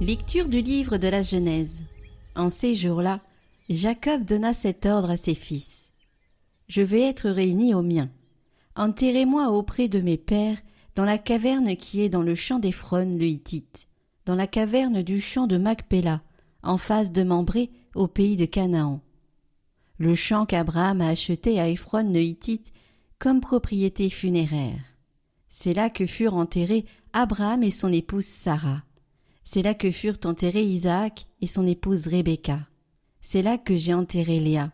Lecture du livre de la Genèse. En ces jours-là, Jacob donna cet ordre à ses fils. Je vais être réuni aux miens. Enterrez-moi auprès de mes pères dans la caverne qui est dans le champ d'Ephron le Hittite, dans la caverne du champ de Macpéla, en face de Mambré, au pays de Canaan. Le champ qu'Abraham a acheté à Ephron le Hittite comme propriété funéraire. C'est là que furent enterrés Abraham et son épouse Sarah. C'est là que furent enterrés Isaac et son épouse Rebecca. C'est là que j'ai enterré Léa.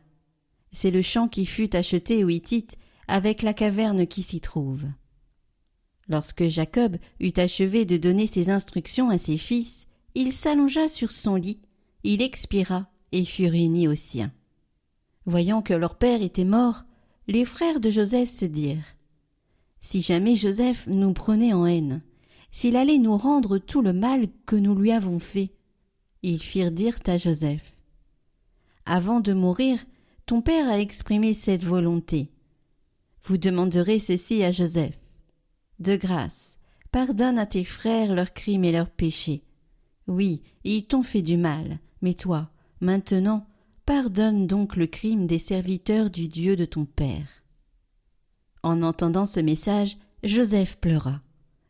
C'est le champ qui fut acheté aux Hittites avec la caverne qui s'y trouve. Lorsque Jacob eut achevé de donner ses instructions à ses fils, il s'allongea sur son lit, il expira et fut réuni aux siens. Voyant que leur père était mort, les frères de Joseph se dirent Si jamais Joseph nous prenait en haine, s'il allait nous rendre tout le mal que nous lui avons fait. Ils firent dire à Joseph. Avant de mourir, ton père a exprimé cette volonté. Vous demanderez ceci à Joseph. De grâce, pardonne à tes frères leurs crimes et leurs péchés. Oui, ils t'ont fait du mal, mais toi, maintenant, pardonne donc le crime des serviteurs du Dieu de ton père. En entendant ce message, Joseph pleura.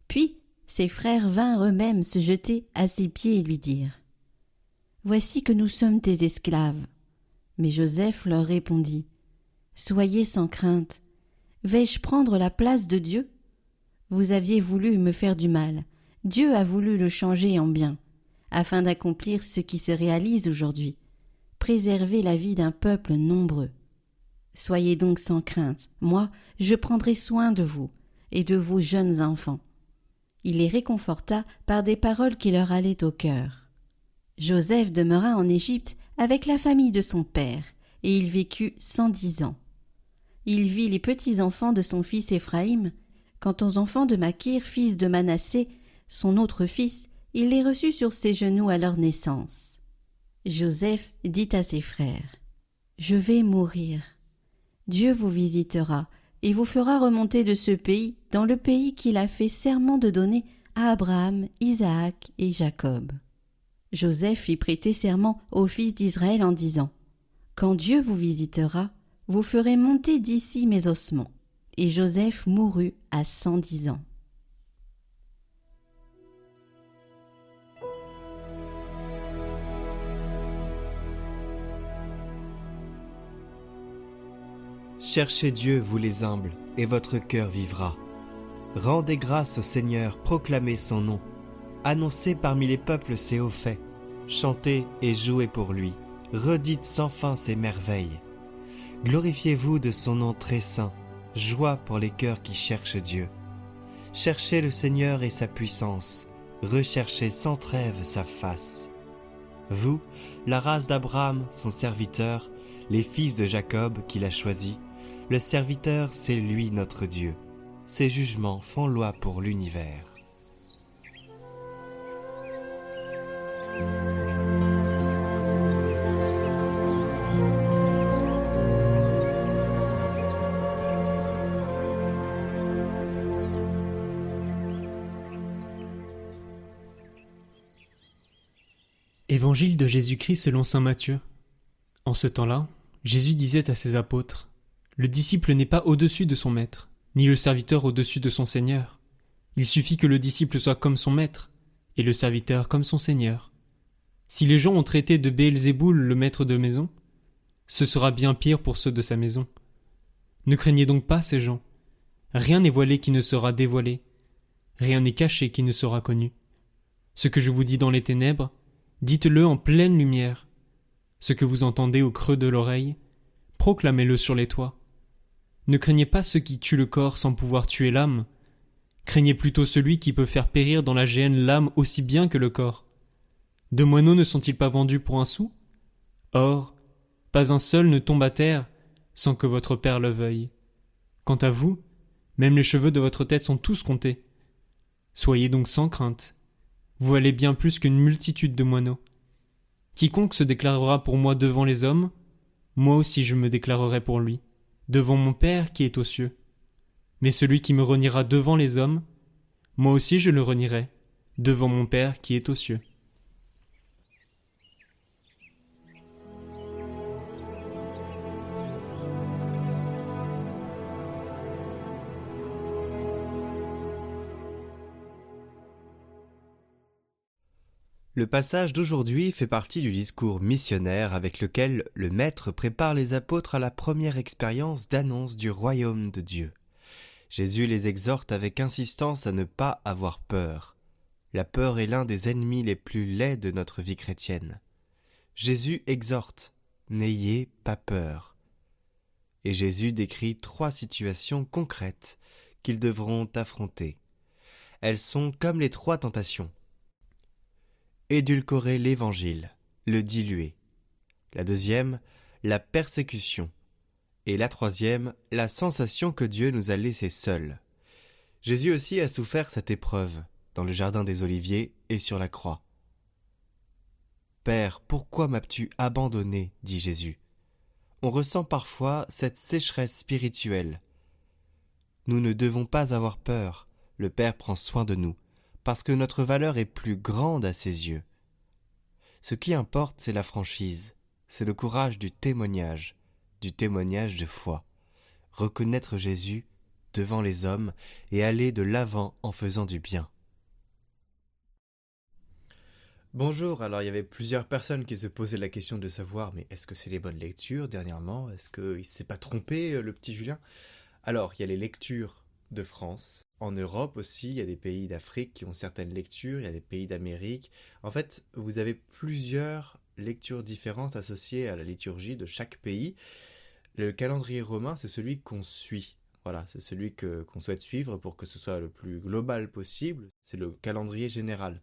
Puis ses frères vinrent eux-mêmes se jeter à ses pieds et lui dirent Voici que nous sommes tes esclaves. Mais Joseph leur répondit Soyez sans crainte. Vais-je prendre la place de Dieu? Vous aviez voulu me faire du mal. Dieu a voulu le changer en bien, afin d'accomplir ce qui se réalise aujourd'hui préserver la vie d'un peuple nombreux. Soyez donc sans crainte, moi je prendrai soin de vous et de vos jeunes enfants il les réconforta par des paroles qui leur allaient au cœur. Joseph demeura en Égypte avec la famille de son père, et il vécut cent dix ans. Il vit les petits enfants de son fils Éphraïm. Quant aux enfants de Makir, fils de Manassé, son autre fils, il les reçut sur ses genoux à leur naissance. Joseph dit à ses frères Je vais mourir. Dieu vous visitera et vous fera remonter de ce pays dans le pays qu'il a fait serment de donner à Abraham, Isaac et Jacob. Joseph fit prêter serment aux fils d'Israël en disant Quand Dieu vous visitera, vous ferez monter d'ici mes ossements. Et Joseph mourut à cent dix ans. Cherchez Dieu, vous les humbles, et votre cœur vivra. Rendez grâce au Seigneur, proclamez son nom. Annoncez parmi les peuples ses hauts faits. Chantez et jouez pour lui. Redites sans fin ses merveilles. Glorifiez-vous de son nom très saint. Joie pour les cœurs qui cherchent Dieu. Cherchez le Seigneur et sa puissance. Recherchez sans trêve sa face. Vous, la race d'Abraham, son serviteur, les fils de Jacob qu'il a choisis, le serviteur, c'est lui notre Dieu. Ses jugements font loi pour l'univers. Évangile de Jésus-Christ selon Saint Matthieu. En ce temps-là, Jésus disait à ses apôtres le disciple n'est pas au-dessus de son maître, ni le serviteur au-dessus de son seigneur. Il suffit que le disciple soit comme son maître, et le serviteur comme son seigneur. Si les gens ont traité de Béelzéboul le maître de maison, ce sera bien pire pour ceux de sa maison. Ne craignez donc pas ces gens. Rien n'est voilé qui ne sera dévoilé, rien n'est caché qui ne sera connu. Ce que je vous dis dans les ténèbres, dites-le en pleine lumière. Ce que vous entendez au creux de l'oreille, proclamez-le sur les toits. Ne craignez pas ceux qui tuent le corps sans pouvoir tuer l'âme. Craignez plutôt celui qui peut faire périr dans la géhenne l'âme aussi bien que le corps. Deux moineaux ne sont-ils pas vendus pour un sou? Or, Pas un seul ne tombe à terre sans que votre Père le veuille. Quant à vous, même les cheveux de votre tête sont tous comptés. Soyez donc sans crainte. Vous valez bien plus qu'une multitude de moineaux. Quiconque se déclarera pour moi devant les hommes, moi aussi je me déclarerai pour lui, devant mon Père qui est aux cieux. Mais celui qui me reniera devant les hommes, moi aussi je le renierai, devant mon Père qui est aux cieux. Le passage d'aujourd'hui fait partie du discours missionnaire avec lequel le Maître prépare les apôtres à la première expérience d'annonce du royaume de Dieu. Jésus les exhorte avec insistance à ne pas avoir peur. La peur est l'un des ennemis les plus laids de notre vie chrétienne. Jésus exhorte N'ayez pas peur. Et Jésus décrit trois situations concrètes qu'ils devront affronter. Elles sont comme les trois tentations édulcorer l'Évangile, le diluer. La deuxième, la persécution. Et la troisième, la sensation que Dieu nous a laissés seuls. Jésus aussi a souffert cette épreuve, dans le jardin des Oliviers et sur la croix. Père, pourquoi m'as-tu abandonné? dit Jésus. On ressent parfois cette sécheresse spirituelle. Nous ne devons pas avoir peur, le Père prend soin de nous parce que notre valeur est plus grande à ses yeux. Ce qui importe, c'est la franchise, c'est le courage du témoignage, du témoignage de foi. Reconnaître Jésus devant les hommes et aller de l'avant en faisant du bien. Bonjour, alors il y avait plusieurs personnes qui se posaient la question de savoir mais est-ce que c'est les bonnes lectures dernièrement? Est-ce qu'il ne s'est pas trompé euh, le petit Julien? Alors il y a les lectures de France. En Europe aussi, il y a des pays d'Afrique qui ont certaines lectures, il y a des pays d'Amérique. En fait, vous avez plusieurs lectures différentes associées à la liturgie de chaque pays. Le calendrier romain, c'est celui qu'on suit. Voilà, c'est celui que qu'on souhaite suivre pour que ce soit le plus global possible. C'est le calendrier général.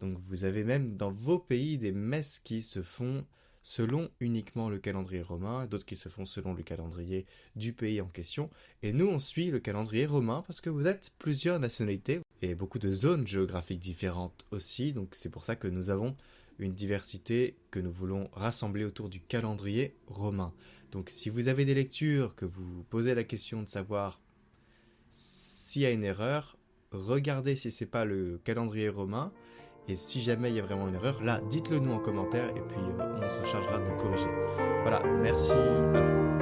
Donc vous avez même dans vos pays des messes qui se font selon uniquement le calendrier romain, d'autres qui se font selon le calendrier du pays en question. Et nous, on suit le calendrier romain parce que vous êtes plusieurs nationalités et beaucoup de zones géographiques différentes aussi. Donc c'est pour ça que nous avons une diversité que nous voulons rassembler autour du calendrier romain. Donc si vous avez des lectures, que vous posez la question de savoir s'il y a une erreur, regardez si c'est pas le calendrier romain et si jamais il y a vraiment une erreur, là, dites-le nous en commentaire et puis euh, on se chargera de corriger. Voilà, merci à